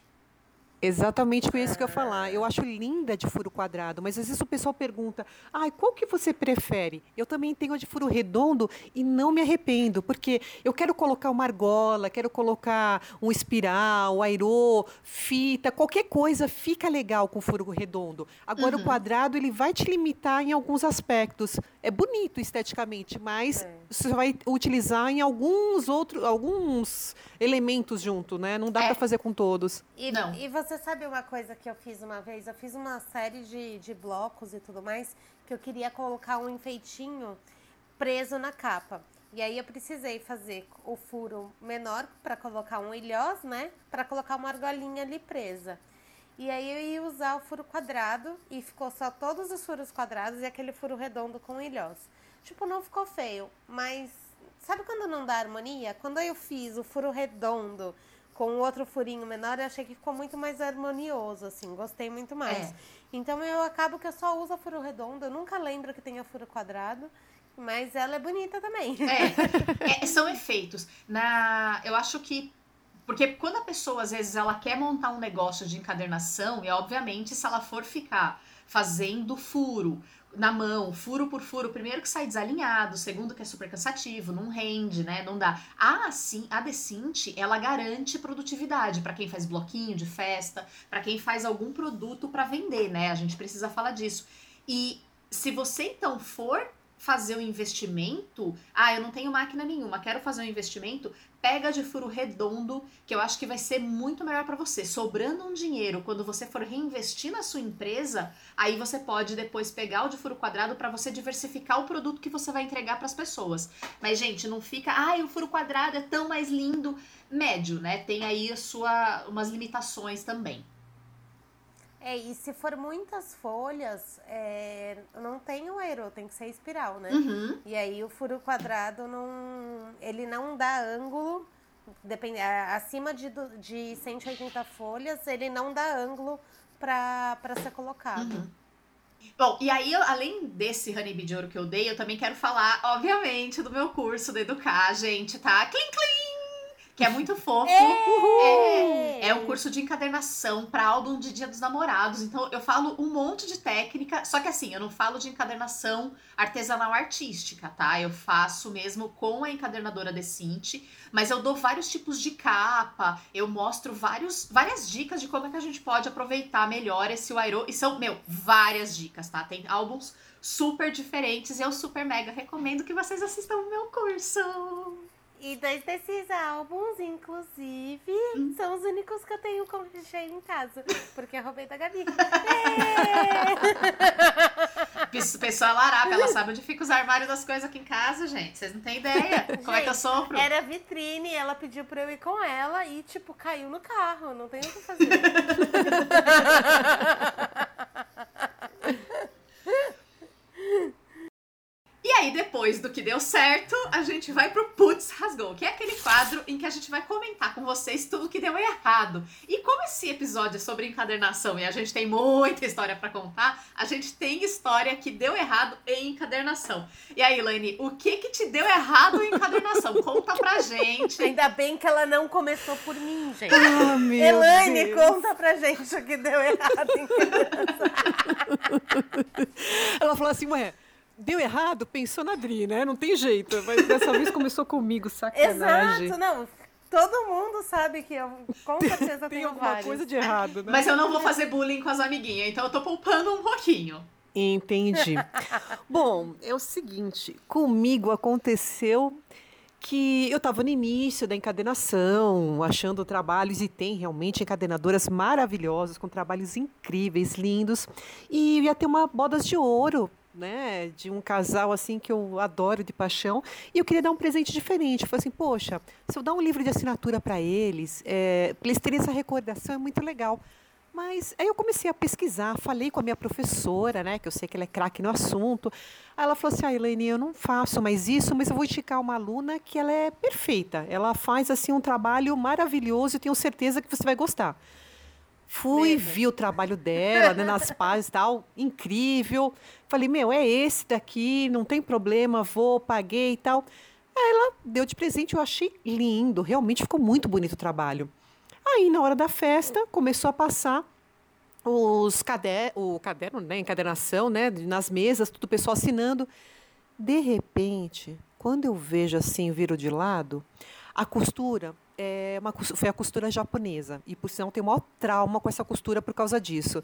Exatamente com isso que eu ia falar. Eu acho linda de furo quadrado, mas às vezes o pessoal pergunta: ai, qual que você prefere? Eu também tenho a de furo redondo e não me arrependo, porque eu quero colocar uma argola, quero colocar um espiral, airô, fita, qualquer coisa fica legal com furo redondo. Agora Uhum. o quadrado ele vai te limitar em alguns aspectos. É bonito esteticamente, mas É. você vai utilizar em alguns outros, alguns elementos junto, né? Não dá É. para fazer com todos. E, Não. e você sabe uma coisa que eu fiz uma vez? Eu fiz uma série de, de blocos e tudo mais que eu queria colocar um enfeitinho preso na capa. E aí eu precisei fazer o furo menor para colocar um ilhós, né? Para colocar uma argolinha ali presa. E aí eu ia usar o furo quadrado e ficou só todos os furos quadrados e aquele furo redondo com ilhós. Tipo, não ficou feio, mas sabe quando não dá harmonia? Quando eu fiz o furo redondo com outro furinho menor, eu achei que ficou muito mais harmonioso, assim, gostei muito mais. É. Então eu acabo que eu só uso a furo redondo, eu nunca lembro que tenha furo quadrado, mas ela é bonita também. É, é, são efeitos. Na, eu acho que. Porque quando a pessoa, às vezes, ela quer montar um negócio de encadernação, e obviamente, se ela for ficar fazendo furo na mão, furo por furo, primeiro que sai desalinhado, segundo que é super cansativo, não rende, né? Não dá. A, assim, a Decinte, ela garante produtividade para quem faz bloquinho de festa, para quem faz algum produto para vender, né? A gente precisa falar disso. E se você então for fazer um investimento, ah, eu não tenho máquina nenhuma, quero fazer um investimento, pega de furo redondo, que eu acho que vai ser muito melhor para você. Sobrando um dinheiro, quando você for reinvestir na sua empresa, aí você pode depois pegar o de furo quadrado para você diversificar o produto que você vai entregar para as pessoas. Mas gente, não fica, ai, o furo quadrado é tão mais lindo, médio, né? Tem aí a sua umas limitações também. É, e se for muitas folhas, é, não tem o aero, tem que ser espiral, né? Uhum. E aí o furo quadrado não. Ele não dá ângulo. Depende, acima de, de 180 folhas, ele não dá ângulo para ser colocado. Uhum. Bom, e aí, eu- além desse Honeybee de ouro que eu dei, eu também quero falar, obviamente, do meu curso do Educar, gente, tá? Clim, clim! Que é muito fofo. É, é um curso de encadernação para álbum de Dia dos Namorados. Então, eu falo um monte de técnica, só que assim, eu não falo de encadernação artesanal artística, tá? Eu faço mesmo com a encadernadora Decinte, mas eu dou vários tipos de capa, eu mostro vários, várias dicas de como é que a gente pode aproveitar melhor esse Wairo. E são, meu, várias dicas, tá? Tem álbuns super diferentes e eu super mega recomendo que vocês assistam o meu curso. E dois desses álbuns, inclusive, são os únicos que eu tenho com recheio em casa. Porque eu roubei da Gabi. É. Pes- Pessoa larápia, ela sabe onde fica os armários das coisas aqui em casa, gente. Vocês não têm ideia como é que eu sofro. Era vitrine, ela pediu pra eu ir com ela e, tipo, caiu no carro. Não tem o que fazer. E aí, depois do que deu certo, a gente vai pro Putz Rasgou, que é aquele quadro em que a gente vai comentar com vocês tudo que deu errado. E como esse episódio é sobre encadernação e a gente tem muita história pra contar, a gente tem história que deu errado em encadernação. E aí, Lani, o que que te deu errado em encadernação? Conta pra gente. Ainda bem que ela não começou por mim, gente. Ah, meu Elaine, Deus. conta pra gente o que deu errado. em Ela falou assim, ué, deu errado? Pensou na Dri, né? Não tem jeito. Mas dessa vez começou comigo, sacanagem. Exato, não. Todo mundo sabe que eu com certeza Tem tenho alguma vários. coisa de errado, né? Mas eu não vou fazer bullying com as amiguinhas, então eu tô poupando um pouquinho. Entendi. Bom, é o seguinte, comigo aconteceu que eu estava no início da encadenação, achando trabalhos, e tem realmente encadenadoras maravilhosas, com trabalhos incríveis, lindos, e ia ter uma bodas de ouro, né, de um casal assim que eu adoro de paixão, e eu queria dar um presente diferente. Eu falei assim, poxa, se eu dar um livro de assinatura para eles, é, eles terem essa recordação, é muito legal. Mas aí eu comecei a pesquisar, falei com a minha professora, né, que eu sei que ela é craque no assunto. Aí ela falou assim: "Ah, Elaine, eu não faço mais isso, mas eu vou indicar uma aluna que ela é perfeita. Ela faz assim um trabalho maravilhoso e tenho certeza que você vai gostar". Fui, Medo. vi o trabalho dela, né, nas páginas e tal, incrível. Falei: "Meu, é esse daqui, não tem problema, vou, paguei e tal". Aí ela deu de presente, eu achei lindo, realmente ficou muito bonito o trabalho. Aí, na hora da festa, começou a passar os cader o caderno, né, encadernação, né, nas mesas, tudo o pessoal assinando. De repente, quando eu vejo assim, viro de lado, a costura é uma, foi a costura japonesa. E, por sinal, tem o maior trauma com essa costura por causa disso.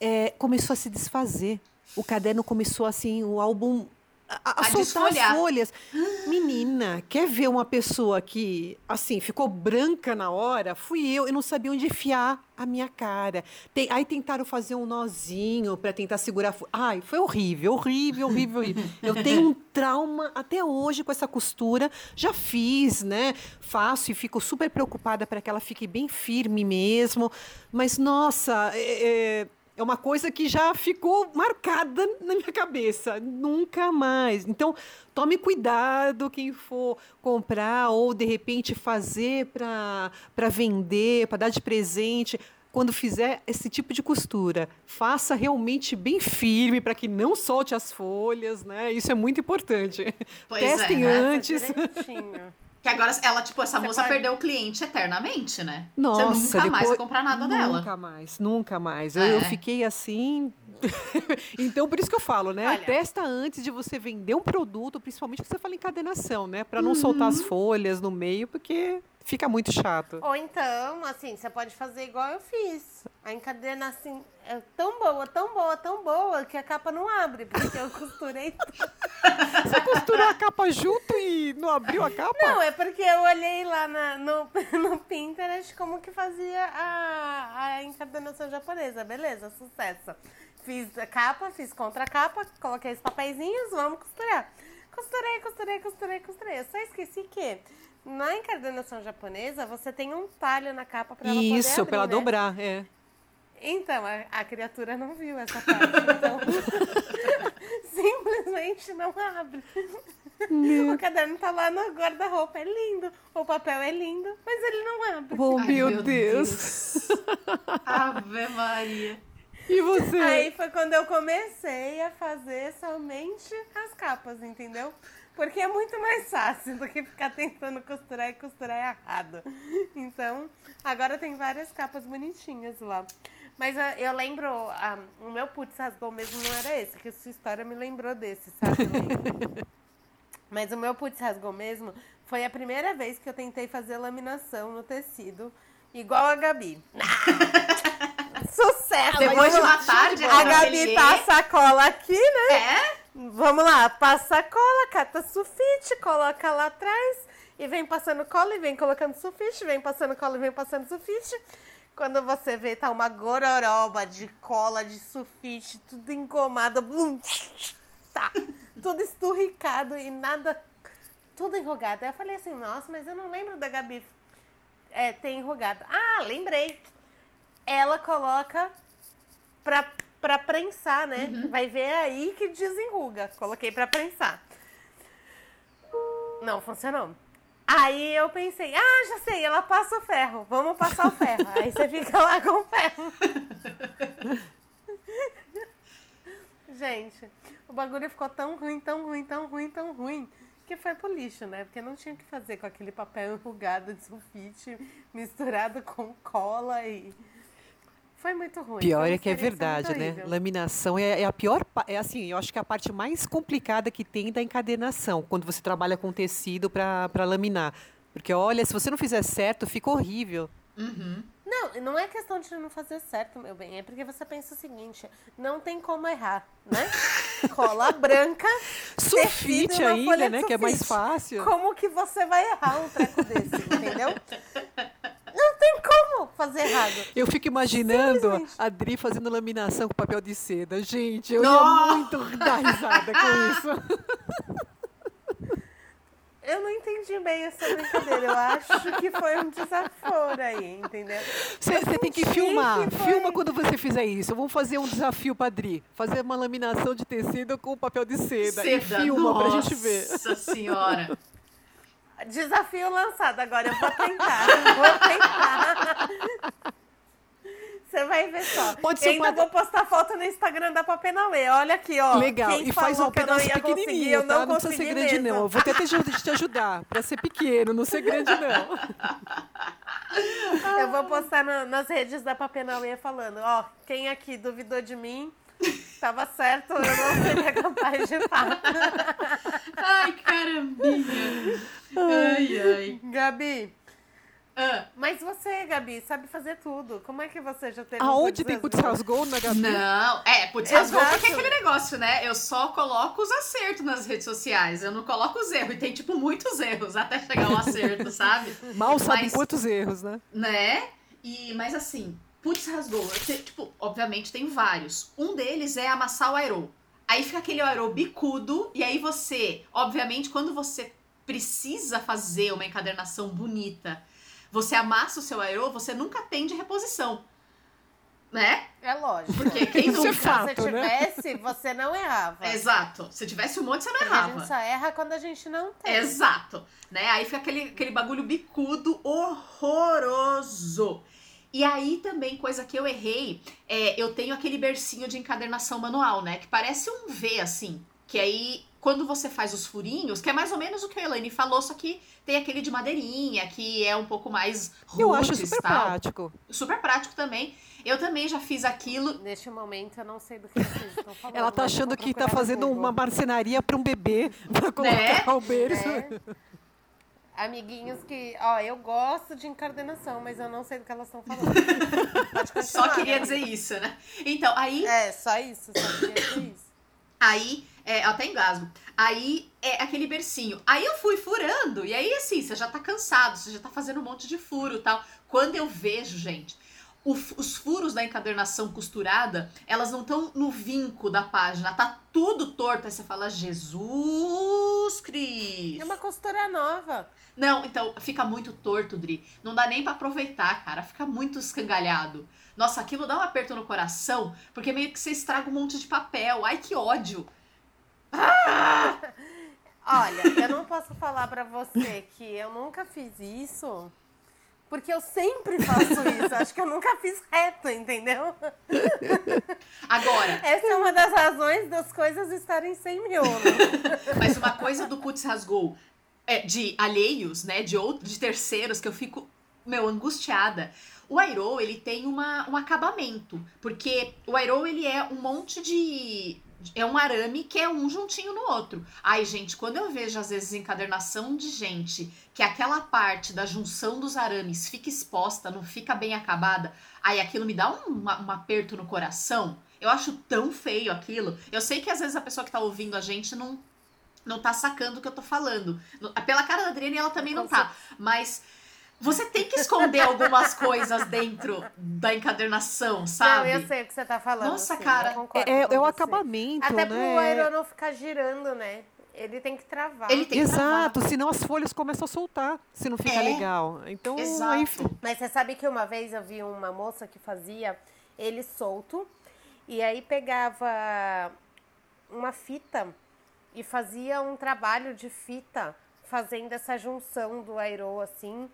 É, começou a se desfazer. O caderno começou assim, o álbum a, a A soltar desfolhar. as folhas. Menina, quer ver uma pessoa que, assim, ficou branca na hora? Fui eu, eu não sabia onde enfiar a minha cara. Tem- aí tentaram fazer um nozinho para tentar segurar. Ai, foi horrível, horrível, horrível, horrível. Eu tenho um trauma até hoje com essa costura. Já fiz, né? Faço e fico super preocupada para que ela fique bem firme mesmo. Mas, nossa, é- é, é uma coisa que já ficou marcada na minha cabeça. Nunca mais. Então, tome cuidado quem for comprar ou, de repente, fazer para vender, para dar de presente. Quando fizer esse tipo de costura, faça realmente bem firme para que não solte as folhas, né? Isso é muito importante. Pois Testem é, antes. Direitinho. Que agora ela, tipo, essa Você moça perdeu o cliente eternamente, né? Nossa, Você nunca mais depois- vai comprar nada dela. Nunca mais, nunca mais. Eu, eu É. fiquei assim. então, por isso que eu falo, né? Olha. Testa antes de você vender um produto, principalmente que você fala encadenação, né? Para não soltar Uhum. as folhas no meio, porque fica muito chato. Ou então, assim, você pode fazer igual eu fiz. A encadernação é tão boa, tão boa, tão boa, que a capa não abre, porque eu costurei Você costurou a capa junto e não abriu a capa? Não, é porque eu olhei lá na- no, no Pinterest como que fazia a, a encadernação japonesa. Beleza, sucesso. Fiz a capa, fiz contra a capa, coloquei os papeizinhos, vamos costurar. Costurei, costurei, costurei, costurei. Eu só esqueci que na encadernação japonesa você tem um talho na capa para ela poder Isso, abrir, para ela né? dobrar, é. Então, a, a criatura não viu essa parte, então simplesmente não abre. O caderno tá lá no guarda-roupa, é lindo, o papel é lindo, mas ele não abre. Oh, Ai, meu, Deus. Ave Maria. E você? Aí foi quando eu comecei a fazer somente as capas, entendeu? Porque é muito mais fácil do que ficar tentando costurar e costurar errado. Então, agora tem várias capas bonitinhas lá. Mas ah, eu lembro, ah, o meu putz rasgou mesmo não era esse, que a sua história me lembrou desse, sabe? Mas o meu putz rasgou mesmo foi a primeira vez que eu tentei fazer laminação no tecido, igual a Gabi. Sucesso! Depois de uma tarde A Gabi passa a cola aqui, né? É? Vamos lá, passa a cola, cata sulfite, coloca lá atrás e vem passando cola e vem colocando sulfite, vem passando cola e vem passando sulfite. Quando você vê, tá uma gororoba de cola, de sulfite, tudo engomado, blum, tá, tudo esturricado e nada, tudo enrugado. Aí eu falei assim, nossa, mas eu não lembro da Gabi é, ter enrugado. Ah, lembrei. Ela coloca pra, pra prensar, né? Vai ver aí que desenruga. Coloquei pra prensar. Não funcionou. Aí eu pensei, ah, já sei, ela passa o ferro, vamos passar o ferro. Aí você fica lá com o ferro. Gente, o bagulho ficou tão ruim, tão ruim, tão ruim, tão ruim, que foi pro lixo, né? Porque não tinha o que fazer com aquele papel enrugado de sulfite misturado com cola e. Foi muito ruim. Pior é que é verdade, né? horrível. Laminação é, é a pior, é assim, eu acho que é a parte mais complicada que tem da encadernação, quando você trabalha com tecido para laminar. Porque olha, se você não fizer certo, fica horrível. Uhum. Não, não é questão de não fazer certo, meu bem. É porque você pensa o seguinte: não tem como errar, né? Cola branca. Sulfite ainda, né? de Que é mais sulfite. fácil. Como que você vai errar um treco desse, entendeu? Não fazer errado. Eu fico imaginando a Dri fazendo laminação com papel de seda. Gente, eu Nossa! ia muito dar risada com isso. Eu não entendi bem essa brincadeira. Eu acho que foi um desaforo aí, entendeu? Você tem que filmar. que foi- Filma quando você fizer isso. Vamos fazer um desafio pra Dri. Fazer uma laminação de tecido com papel de seda. E Seda, filma pra gente ver. Nossa senhora. Desafio lançado. Agora eu vou tentar. Vou tentar. Você vai ver só. Pode e ser ainda uma- vou postar foto no Instagram da Papenauê. Olha aqui, ó. Legal. Quem e faz um eu não pedaço pequenininho, eu tá? não Não precisa ser grande, mesmo. não. Eu vou até te aj- te ajudar pra ser pequeno, não ser grande, não. Eu vou postar na- nas redes da Papenauê falando, ó, quem aqui duvidou de mim, tava certo, eu não seria capaz de fato. Ai, carambinha. Ai, ai. Gabi, Ah, mas você, Gabi, sabe fazer tudo. Como é que você já teve Aonde tem putz rasgou na Gabi? não, é, putz, rasgou porque é aquele negócio, né? Eu só coloco os acertos nas redes sociais. Eu não coloco os erros. E tem, tipo, muitos erros até chegar ao acerto, sabe? Mal sabe Mas- quantos erros, né? né? E, mas assim, putz, rasgou. Te- tipo, obviamente tem vários. Um deles é amassar o aerô. Aí fica aquele aerô bicudo, e aí você, obviamente, quando você precisa fazer uma encadernação bonita, você amassa o seu aerô, você nunca tem de reposição. Né? É lógico. Porque quem Isso é nunca? Se fato, você né? tivesse, você não errava. Exato. Se tivesse um monte, você não Porque a errava. gente só erra quando a gente não tem. Exato, né? Aí fica aquele, aquele bagulho bicudo horroroso. E aí também, coisa que eu errei, é, eu tenho aquele bercinho de encadernação manual, né? Que parece um V, assim. Que aí, quando você faz os furinhos, que é mais ou menos o que a Elaine falou, só que tem aquele de madeirinha, que é um pouco mais roots, Eu acho super tal. prático. Super prático também. Eu também já fiz aquilo. Neste momento eu não sei do que vocês estão falando. Ela tá achando que tá fazendo uma marcenaria pra um bebê, pra colocar Né? o berço. Né? Amiguinhos que, ó, eu gosto de encardenação, mas eu não sei do que elas estão falando. Só queria dizer isso, né? Então, aí É, só isso, só queria dizer isso. Aí, é, até engasgo. Aí é aquele bercinho. Aí eu fui furando, e aí assim, você já tá cansado, você já tá fazendo um monte de furo e tal. Quando eu vejo, gente, o os furos da encadernação costurada, elas não estão no vinco da página, tá tudo torto. Aí você fala, Jesus Cristo. É uma costura nova. Não, então fica muito torto, Dri. Não dá nem pra aproveitar, cara. Fica muito escangalhado. Nossa, aquilo dá um aperto no coração, porque meio que você estraga um monte de papel. Ai, que ódio. Olha, eu não posso falar pra você que eu nunca fiz isso, porque eu sempre faço isso. Acho que eu nunca fiz reto, entendeu? Agora, Essa é uma das razões das coisas estarem sem miolo. Mas uma coisa do putz rasgou é, de alheios, né? De outros, de terceiros, que eu fico, meu, angustiada. O Airo, ele tem uma, um acabamento. Porque o Airo, ele é um monte de. É um arame que é um juntinho no outro. Ai, gente, quando eu vejo, às vezes, encadernação de gente que aquela parte da junção dos arames fica exposta, não fica bem acabada, aí aquilo me dá um, um aperto no coração. Eu acho tão feio aquilo. Eu sei que às vezes a pessoa que tá ouvindo a gente não, não tá sacando o que eu tô falando. Pela cara da Adriane, ela também não tá. Mas, você tem que esconder algumas coisas dentro da encadernação, sabe? Não, eu sei o que você tá falando. Nossa, sim, cara. eu concordo É, é o você. acabamento, Até né? pro aero não ficar girando, né? Ele tem que travar. Ele tem que Exato, senão as folhas começam a soltar, se não fica É. legal. Então, Exato. aí Mas você sabe que uma vez eu vi uma moça que fazia ele solto e aí pegava uma fita e fazia um trabalho de fita fazendo essa junção do aero assim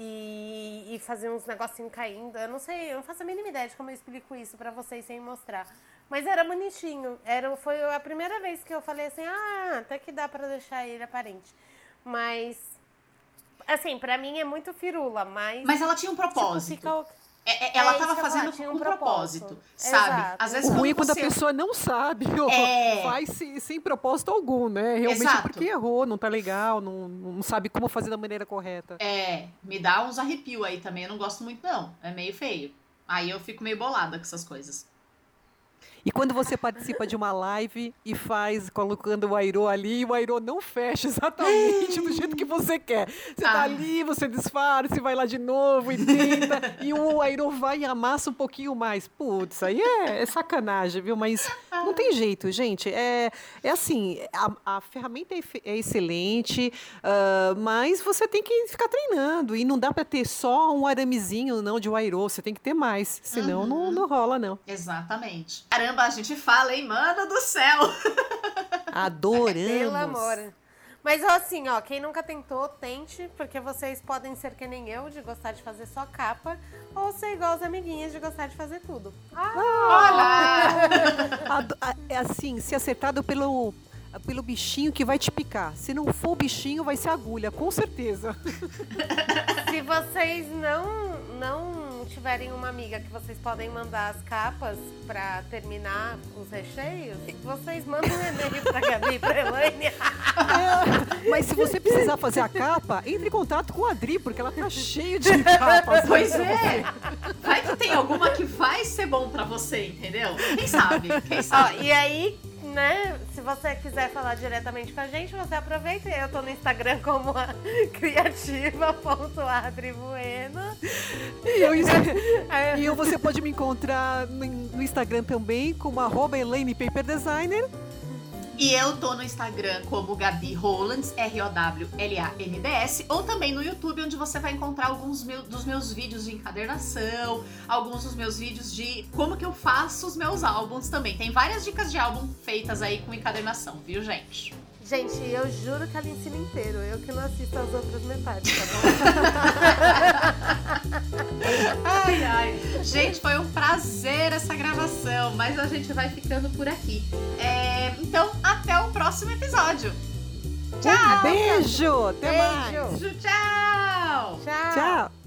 e, e fazia uns negocinhos caindo. Eu não sei, eu não faço a mínima ideia de como eu explico isso pra vocês sem mostrar. Mas era bonitinho. Era, foi a primeira vez que eu falei assim, ah, até que dá pra deixar ele aparente. Mas, assim, pra mim é muito firula, mas... Mas ela tinha um tipo, propósito. fica- É- é- ela É isso tava que eu ia fazendo com um propósito, propósito. sabe? Exato. Às vezes O ruim é quando a você- pessoa não sabe, ou É. faz sem, sem propósito algum, né? Realmente Exato. porque errou, não tá legal, não, não sabe como fazer da maneira correta. É, me dá uns arrepio aí também, eu não gosto muito não, é meio feio. Aí eu fico meio bolada com essas coisas. E quando você participa de uma live e faz colocando o airo ali, e o airo não fecha exatamente do jeito que você quer. Você tá Ah. ali, você disfarça, vai lá de novo e tenta, e o airo vai e amassa um pouquinho mais. Putz, aí é, é sacanagem, viu? Mas não tem jeito, gente. É, é assim, a, a ferramenta é, é excelente, ah, mas você tem que ficar treinando. E não dá para ter só um aramezinho, não, de airo. Você tem que ter mais, senão não, não rola, não. Exatamente. Caramba, a gente fala, hein, mano do céu! Adoramos. Pelo amor. Mas ó, assim, ó, quem nunca tentou, tente, porque vocês podem ser que nem eu, de gostar de fazer só capa, ou ser igual as amiguinhas de gostar de fazer tudo. Ah, Olha! Ado- a- É assim, ser acertado pelo, pelo bichinho que vai te picar. Se não for o bichinho, vai ser agulha, com certeza. se vocês não, não tiverem uma amiga que vocês podem mandar as capas pra terminar os recheios, vocês mandam um e-mail pra Gabi e pra Elaine. É, mas se você precisar fazer a capa, entre em contato com a Adri, porque ela tá cheia de capas. Pois é! Vai que tem alguma que vai ser bom pra você, entendeu? Quem sabe? Quem Ó, sabe? e aí, né, se você quiser falar diretamente com a gente, você aproveita. Eu tô no Instagram como a criativa.adribueno. E eu, e eu- você pode me encontrar no, no Instagram também, como arroba Elaine Paper Designer. E eu tô no Instagram como Gabi Rolands, R-O-W-L-A-N-D-S, ou também no YouTube, onde você vai encontrar alguns meu- dos meus vídeos de encadernação, alguns dos meus vídeos de como que eu faço os meus álbuns também. Tem várias dicas de álbum feitas aí com encadernação, viu, gente? Gente, eu juro que ela ensina inteiro. Eu que não assisto as outras metades, tá bom? Ai, ai. Gente, foi um prazer essa gravação, mas a gente vai ficando por aqui. É, então, até o próximo episódio. Um beijo! Até mais! Beijo. Beijo, tchau! Tchau. Tchau!